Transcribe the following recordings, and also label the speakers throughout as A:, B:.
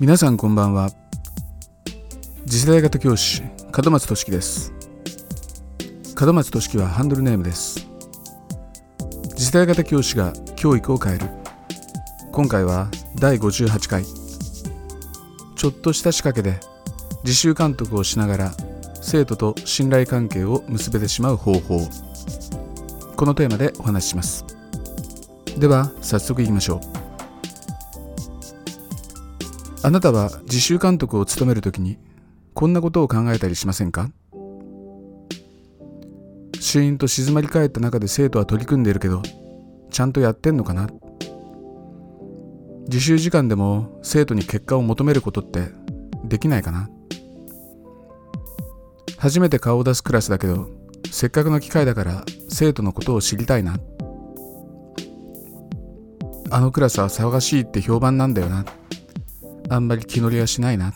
A: 皆さんこんばんは。次世代型教師門松俊樹です。門松俊樹はハンドルネームです。次世代型教師が教育を変える。今回は第58回。ちょっとした仕掛けで自習監督をしながら生徒と信頼関係を結べてしまう方法。このテーマでお話しします。では早速いきましょう。あなたは自習監督を務めるときにこんなことを考えたりしませんか？シーンと静まり返った中で生徒は取り組んでいるけどちゃんとやってんのかな？自習時間でも生徒に結果を求めることってできないかな？初めて顔を出すクラスだけどせっかくの機会だから生徒のことを知りたいな。あのクラスは騒がしいって評判なんだよな。あんまり気乗りはしないな。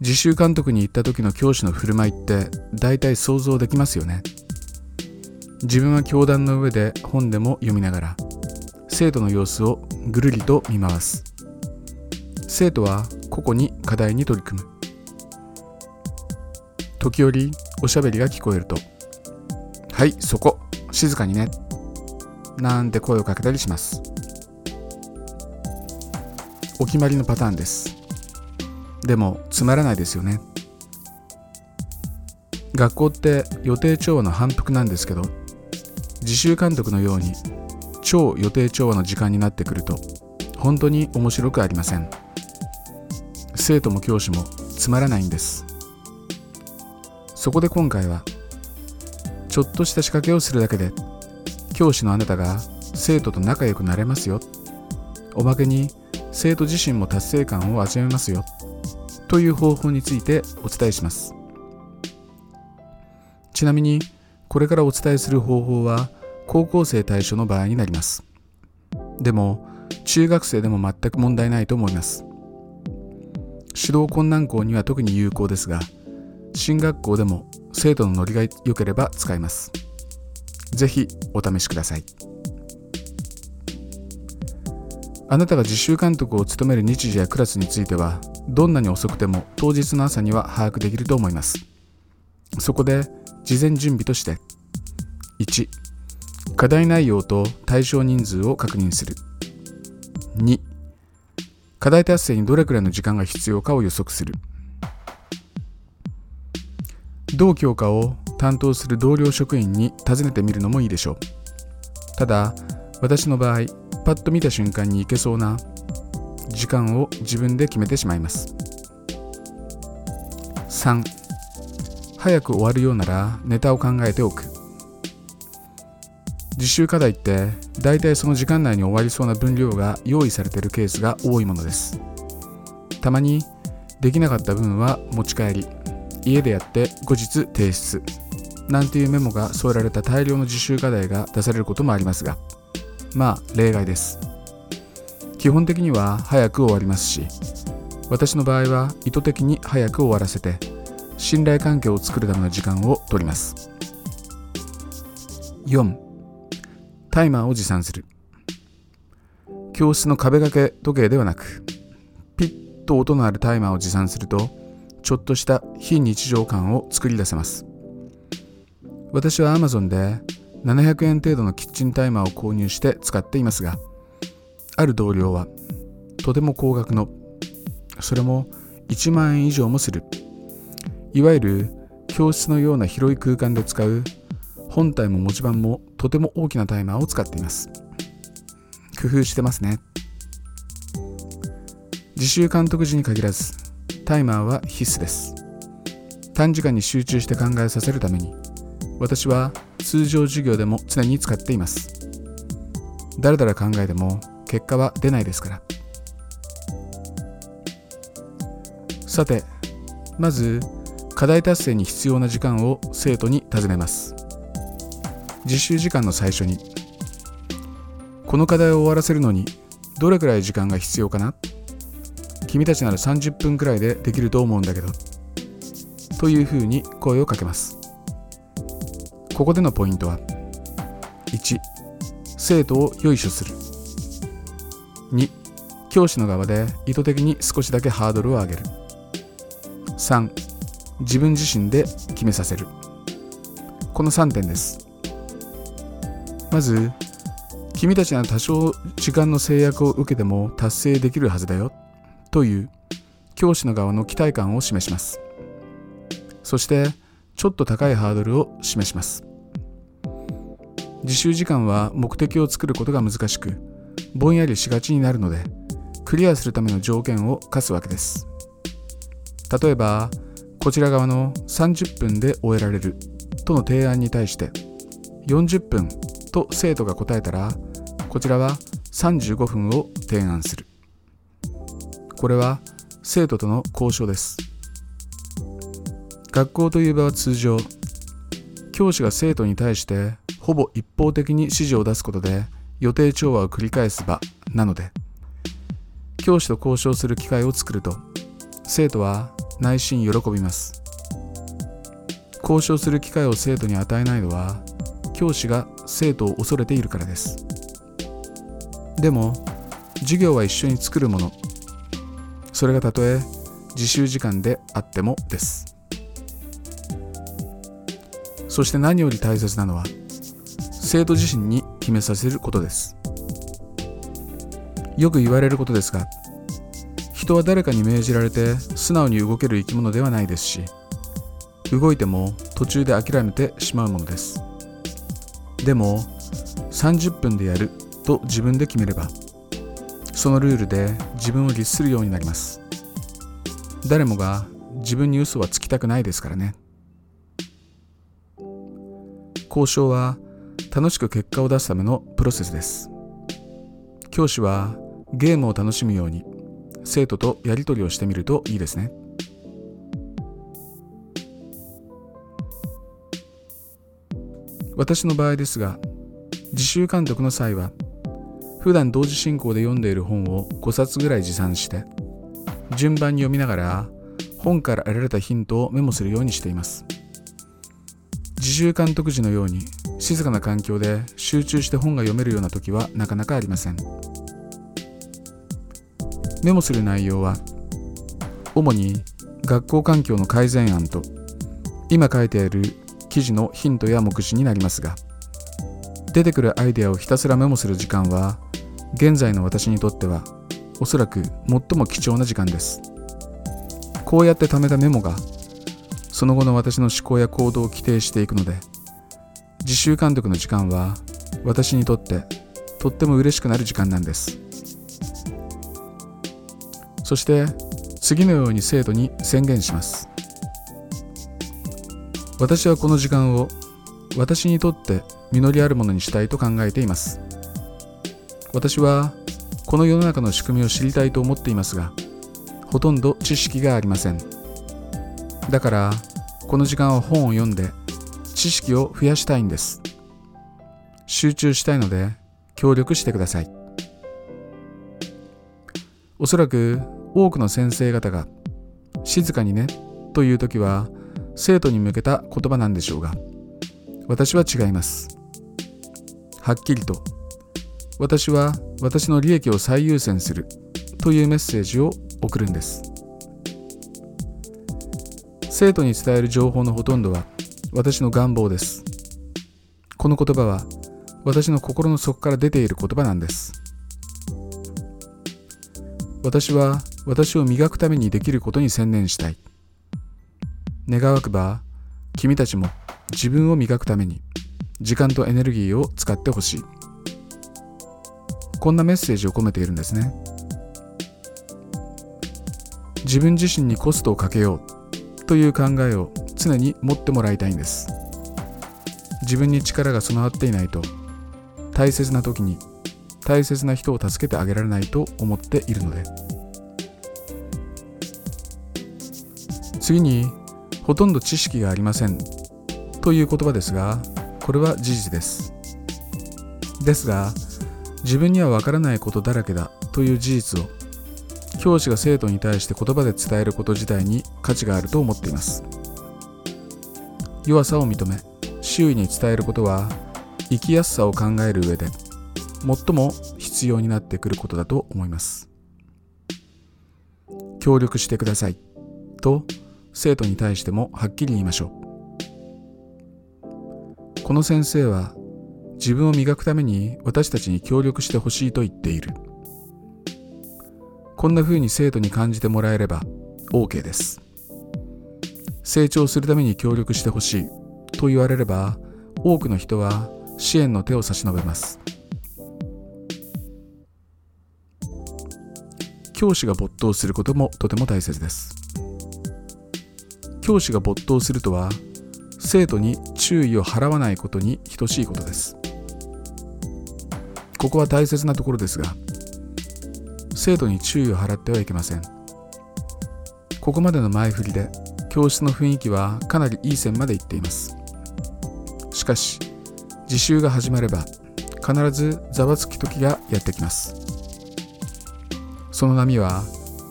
A: 自習監督に行った時の教師の振る舞いって大体想像できますよね。自分は教壇の上で本でも読みながら生徒の様子をぐるりと見回す。生徒は個々に課題に取り組む。時折おしゃべりが聞こえると「はいそこ静かにね」なんて声をかけたりします。お決まりのパターンです。でもつまらないですよね。学校って予定調和の反復なんですけど自習監督のように超予定調和の時間になってくると本当に面白くありません。生徒も教師もつまらないんです。そこで今回はちょっとした仕掛けをするだけで教師のあなたが生徒と仲良くなれますよ。おまけに生徒自身も達成感を味わえますよ。という方法についてお伝えします。ちなみにこれからお伝えする方法は高校生対象の場合になります。でも中学生でも全く問題ないと思います。指導困難校には特に有効ですが進学校でも生徒のノリが良ければ使えます。ぜひお試しください。あなたが自習監督を務める日時やクラスについてはどんなに遅くても当日の朝には把握できると思います。そこで事前準備として1課題内容と対象人数を確認する。2課題達成にどれくらいの時間が必要かを予測する。同教科を担当する同僚職員に尋ねてみるのもいいでしょう。ただ私の場合パッと見た瞬間に行けそうな時間を自分で決めてしまいます。3早く終わるようならネタを考えておく。実習課題って大体その時間内に終わりそうな分量が用意されているケースが多いものです。たまにできなかった分は持ち帰り家でやって後日提出なんていうメモが添えられた大量の実習課題が出されることもありますがまあ例外です。基本的には早く終わりますし私の場合は意図的に早く終わらせて信頼関係を作るための時間を取ります。4タイマーを持参する。教室の壁掛け時計ではなくピッと音のあるタイマーを持参するとちょっとした非日常感を作り出せます。私は Amazon で700円程度のキッチンタイマーを購入して使っていますがある同僚はとても高額のそれも1万円以上もする。いわゆる教室のような広い空間で使う本体も文字盤もとても大きなタイマーを使っています。工夫してますね。自習監督時に限らずタイマーは必須です。短時間に集中して考えさせるために私は通常授業でも常に使っています。だらだら考えても結果は出ないですから。さてまず課題達成に必要な時間を生徒に尋ねます。実習時間の最初に。この課題を終わらせるのにどれくらい時間が必要かな？君たちなら30分くらいでできると思うんだけど。というふうに声をかけます。ここでのポイントは1生徒をよいしょする。2教師の側で意図的に少しだけハードルを上げる。3自分自身で決めさせる。この3点です。まず君たちは多少時間の制約を受けても達成できるはずだよ。という教師の側の期待感を示します。そしてちょっと高いハードルを示します。自習時間は目的を作ることが難しくぼんやりしがちになるのでクリアするための条件を課すわけです。例えばこちら側の30分で終えられるとの提案に対して40分と生徒が答えたらこちらは35分を提案する。これは生徒との交渉です。学校という場は通常教師が生徒に対してほぼ一方的に指示を出すことで予定調和を繰り返す場なので教師と交渉する機会を作ると生徒は内心喜びます。交渉する機会を生徒に与えないのは教師が生徒を恐れているからです。でも授業は一緒に作るもの。それがたとえ自習時間であってもです。そして何より大切なのは生徒自身に決めさせることです。よく言われることですが人は誰かに命じられて素直に動ける生き物ではないですし動いても途中で諦めてしまうものです。でも30分でやると自分で決めればそのルールで自分を律するようになります。誰もが自分に嘘はつきたくないですからね。交渉は楽しく結果を出すためのプロセスです。教師はゲームを楽しむように生徒とやり取りをしてみるといいですね。私の場合ですが自習監督の際は普段同時進行で読んでいる本を5冊ぐらい持参して順番に読みながら本から得られたヒントをメモするようにしています。自習監督時のように静かな環境で集中して本が読めるような時はなかなかありません。メモする内容は主に学校環境の改善案と今書いてある記事のヒントや目次になりますが出てくるアイデアをひたすらメモする時間は現在の私にとってはおそらく最も貴重な時間です。こうやって貯めたメモがその後の私の思考や行動を規定していくので自習監督の時間は私にとってとっても嬉しくなる時間なんです。そして次のように生徒に宣言します。私はこの時間を私にとって実りあるものにしたいと考えています。私はこの世の中の仕組みを知りたいと思っていますがほとんど知識がありません。だからこの時間は本を読んで知識を増やしたいんです。集中したいので協力してください。おそらく多くの先生方が静かにねという時は生徒に向けた言葉なんでしょうが私は違います。はっきりと私は私の利益を最優先するというメッセージを送るんです。生徒に伝える情報のほとんどは私の願望です。この言葉は私の心の底から出ている言葉なんです。私は私を磨くためにできることに専念したい。願わくば君たちも自分を磨くために時間とエネルギーを使ってほしい。こんなメッセージを込めているんですね。自分自身にコストをかけよう。という考えを常に持ってもらいたいんです。自分に力が備わっていないと大切な時に大切な人を助けてあげられないと思っているので。次にほとんど知識がありません。という言葉ですがこれは事実です。ですが自分にはわからないことだらけだという事実を教師が生徒に対して言葉で伝えること自体に価値があると思っています。弱さを認め周囲に伝えることは生きやすさを考える上で最も必要になってくることだと思います。協力してくださいと生徒に対してもはっきり言いましょう。この先生は自分を磨くために私たちに協力してほしいと言っている。こんな風に生徒に感じてもらえれば OK です。成長するために協力してほしいと言われれば多くの人は支援の手を差し伸べます。教師が没頭することもとても大切です。教師が没頭するとは生徒に注意を払わないことに等しいことです。ここは大切なところですが生徒に注意を払ってはいけません。ここまでの前振りで教室の雰囲気はかなりいい線までいっています。しかし自習が始まれば必ずざわつき時がやってきます。その波は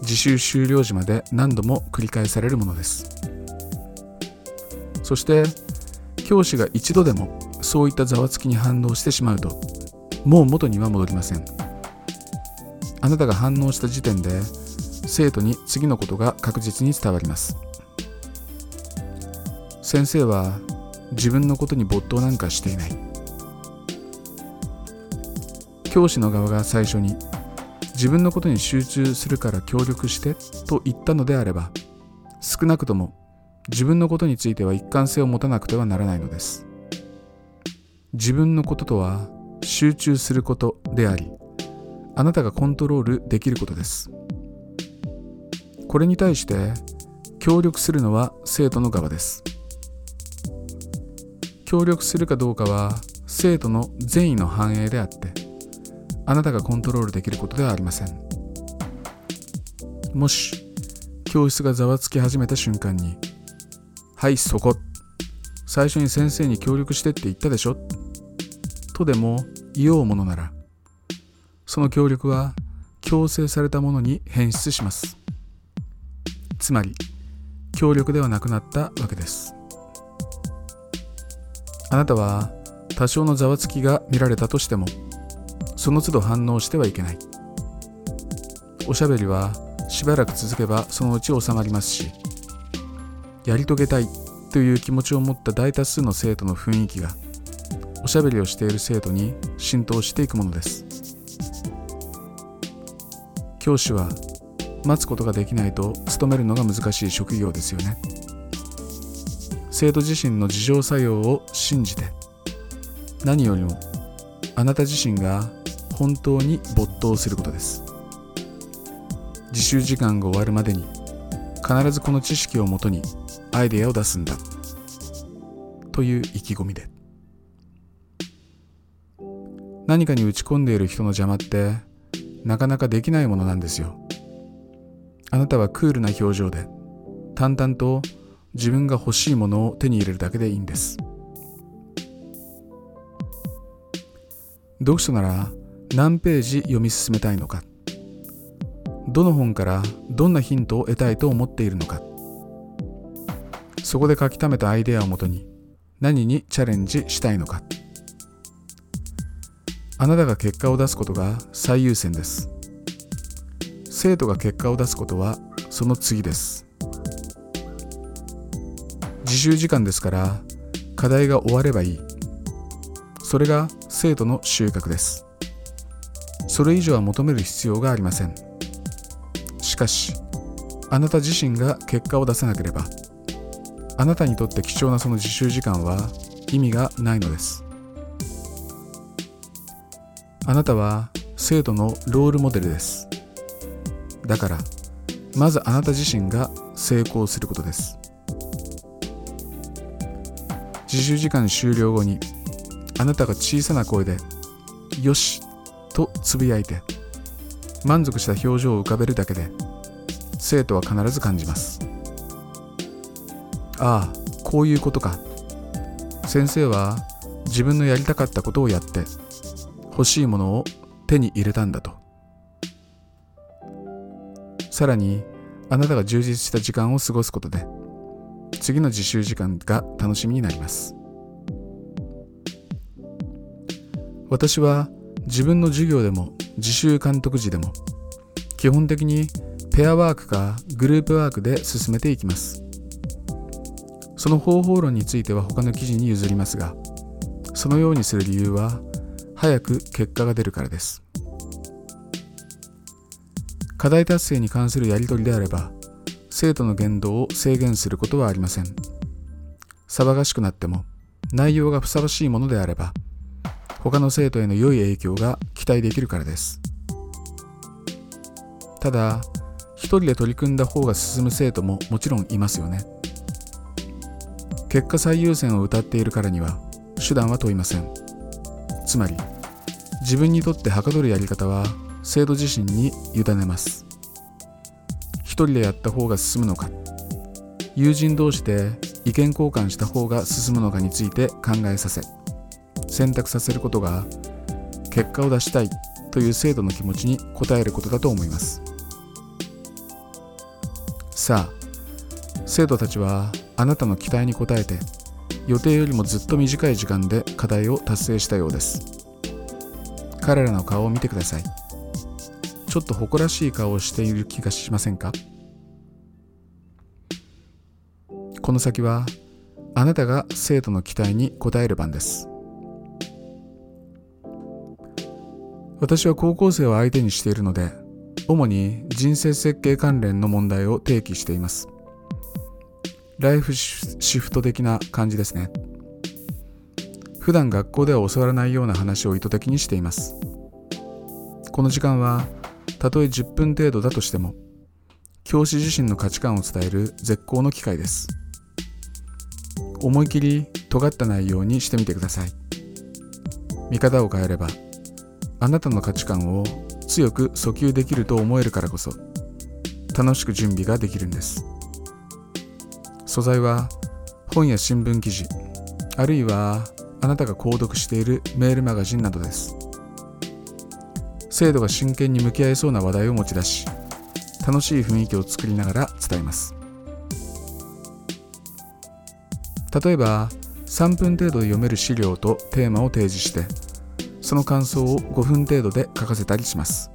A: 自習終了時まで何度も繰り返されるものです。そして教師が一度でもそういったざわつきに反応してしまうともう元には戻りません。あなたが反応した時点で生徒に次のことが確実に伝わります。先生は自分のことに没頭なんかしていない。教師の側が最初に自分のことに集中するから協力してと言ったのであれば少なくとも自分のことについては一貫性を持たなくてはならないのです。自分のこととは集中することでありあなたがコントロールできることです。これに対して協力するのは生徒の側です。協力するかどうかは生徒の善意の反映であってあなたがコントロールできることではありません。もし教室がざわつき始めた瞬間に「はいそこ最初に先生に協力してって言ったでしょ」とでも言おうものならその協力は強制されたものに変質します。つまり協力ではなくなったわけです。あなたは多少のざわつきが見られたとしてもその都度反応してはいけない。おしゃべりはしばらく続けばそのうち収まりますしやり遂げたいという気持ちを持った大多数の生徒の雰囲気がおしゃべりをしている生徒に浸透していくものです。教師は待つことができないと務めるのが難しい職業ですよね。生徒自身の自浄作用を信じて何よりもあなた自身が本当に没頭することです。自習時間が終わるまでに必ずこの知識をもとにアイデアを出すんだ。という意気込みで。何かに打ち込んでいる人の邪魔ってなかなかできないものなんですよ。あなたはクールな表情で淡々と自分が欲しいものを手に入れるだけでいいんです。読書なら何ページ読み進めたいのか。どの本からどんなヒントを得たいと思っているのか。そこで書き溜めたアイデアをもとに何にチャレンジしたいのか。あなたが結果を出すことが最優先です。生徒が結果を出すことはその次です。自習時間ですから課題が終わればいい。それが生徒の収穫です。それ以上は求める必要がありません。しかしあなた自身が結果を出さなければあなたにとって貴重なその自習時間は意味がないのです。あなたは生徒のロールモデルです。だからまずあなた自身が成功することです。自習時間終了後にあなたが小さな声で「よし!」とつぶやいて満足した表情を浮かべるだけで生徒は必ず感じます。ああこういうことか。先生は自分のやりたかったことをやって欲しいものを手に入れたんだと。さらにあなたが充実した時間を過ごすことで次の自習時間が楽しみになります。私は自分の授業でも自習監督時でも基本的にペアワークかグループワークで進めていきます。その方法論については他の記事に譲りますがそのようにする理由は早く結果が出るからです。課題達成に関するやり取りであれば生徒の言動を制限することはありません。騒がしくなっても内容がふさわしいものであれば他の生徒への良い影響が期待できるからです。ただ一人で取り組んだ方が進む生徒ももちろんいますよね。結果最優先を謳っているからには手段は問いません。つまり自分にとってはかどるやり方は生徒自身に委ねます。一人でやった方が進むのか。友人同士で意見交換した方が進むのかについて考えさせ選択させることが結果を出したいという生徒の気持ちに応えることだと思います。さあ生徒たちはあなたの期待に応えて予定よりもずっと短い時間で課題を達成したようです。彼らの顔を見てください。ちょっと誇らしい顔をしている気がしませんか？この先はあなたが生徒の期待に応える番です。私は高校生を相手にしているので主に人生設計関連の問題を提起しています。ライフシフト的な感じですね。普段学校では教わらないような話を意図的にしています。この時間はたとえ10分程度だとしても教師自身の価値観を伝える絶好の機会です。思い切り尖った内容にしてみてください。見方を変えればあなたの価値観を強く訴求できると思えるからこそ楽しく準備ができるんです。素材は本や新聞記事あるいはあなたが購読しているメールマガジンなどです。生徒が真剣に向き合いそうな話題を持ち出し楽しい雰囲気を作りながら伝えます。例えば3分程度で読める資料とテーマを提示してその感想を5分程度で書かせたりします。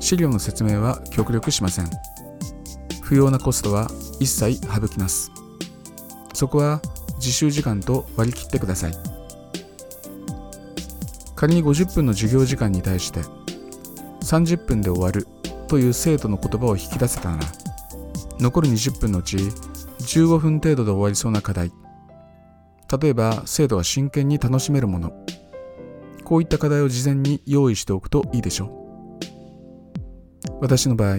A: 資料の説明は極力しません。不要なコストは一切省きます。そこは自習時間と割り切ってください。仮に50分の授業時間に対して30分で終わるという生徒の言葉を引き出せたなら残る20分のうち15分程度で終わりそうな課題。例えば生徒が真剣に楽しめるもの。こういった課題を事前に用意しておくといいでしょう。私の場合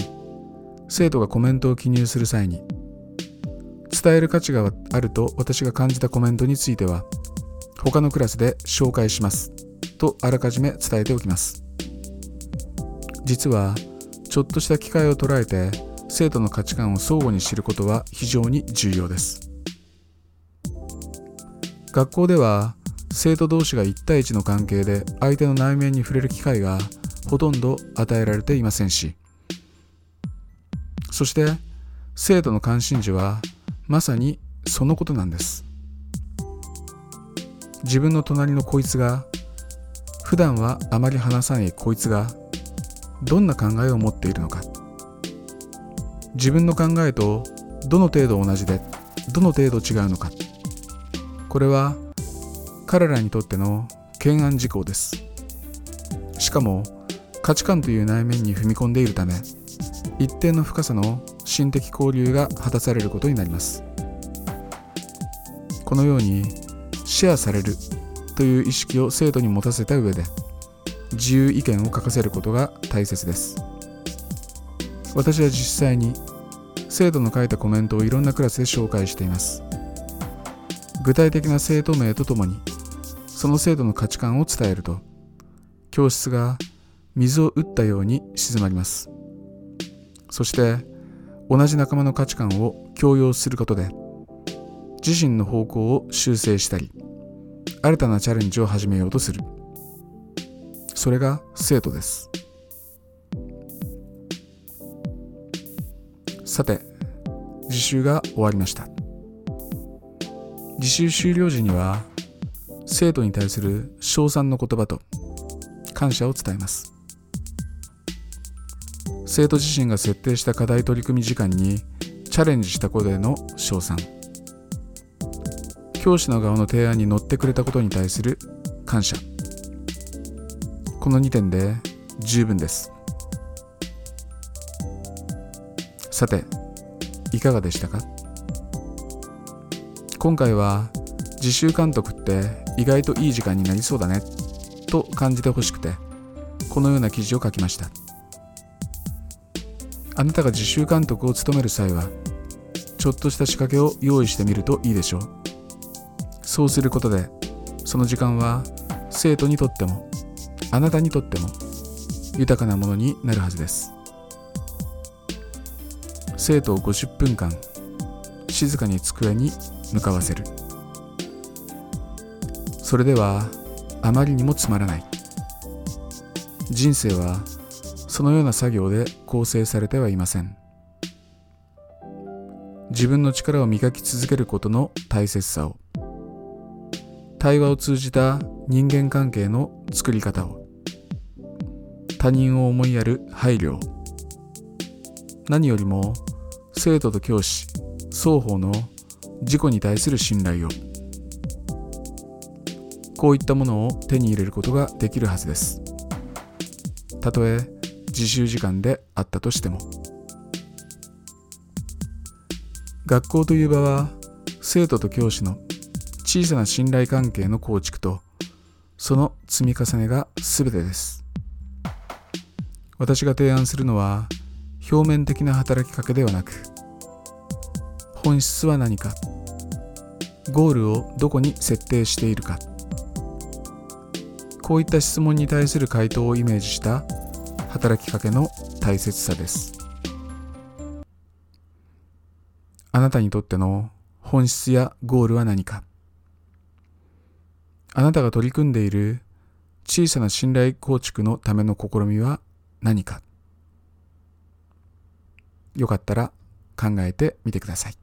A: 生徒がコメントを記入する際に伝える価値があると私が感じたコメントについては他のクラスで紹介します。とあらかじめ伝えておきます。実はちょっとした機会を捉えて生徒の価値観を相互に知ることは非常に重要です。学校では生徒同士が1対1の関係で相手の内面に触れる機会がほとんど与えられていませんしそして生徒の関心事はまさにそのことなんです。自分の隣のこいつが普段はあまり話さないこいつがどんな考えを持っているのか。自分の考えとどの程度同じでどの程度違うのか。これは彼らにとっての懸案事項です。しかも価値観という内面に踏み込んでいるため一定の深さの心的交流が果たされることになります。このようにシェアされるという意識を生徒に持たせた上で自由意見を書かせることが大切です。私は実際に生徒の書いたコメントをいろんなクラスで紹介しています。具体的な生徒名とともにその制度の価値観を伝えると教室が水を打ったように静まります。そして同じ仲間の価値観を強要することで自身の方向を修正したり新たなチャレンジを始めようとする。それが生徒です。さて自習が終わりました。自習終了時には生徒に対する称賛の言葉と感謝を伝えます。生徒自身が設定した課題取り組み時間にチャレンジしたことへの称賛。教師の側の提案に乗ってくれたことに対する感謝。この2点で十分です。さていかがでしたか？今回は自習監督って意外といい時間になりそうだねと感じてほしくてこのような記事を書きました。あなたが自習監督を務める際はちょっとした仕掛けを用意してみるといいでしょう。そうすることでその時間は生徒にとってもあなたにとっても豊かなものになるはずです。生徒を50分間静かに机に向かわせる。それではあまりにもつまらない。人生はそのような作業で構成されてはいません。自分の力を磨き続けることの大切さを対話を通じた人間関係の作り方を他人を思いやる配慮何よりも生徒と教師双方の自己に対する信頼をこういったものを手に入れることができるはずです。たとえ自習時間であったとしても。学校という場は生徒と教師の小さな信頼関係の構築とその積み重ねが全てです。私が提案するのは表面的な働きかけではなく本質は何かゴールをどこに設定しているか。こういった質問に対する回答をイメージした働きかけの大切さです。あなたにとっての本質やゴールは何か？あなたが取り組んでいる小さな信頼構築のための試みは何か？よかったら考えてみてください。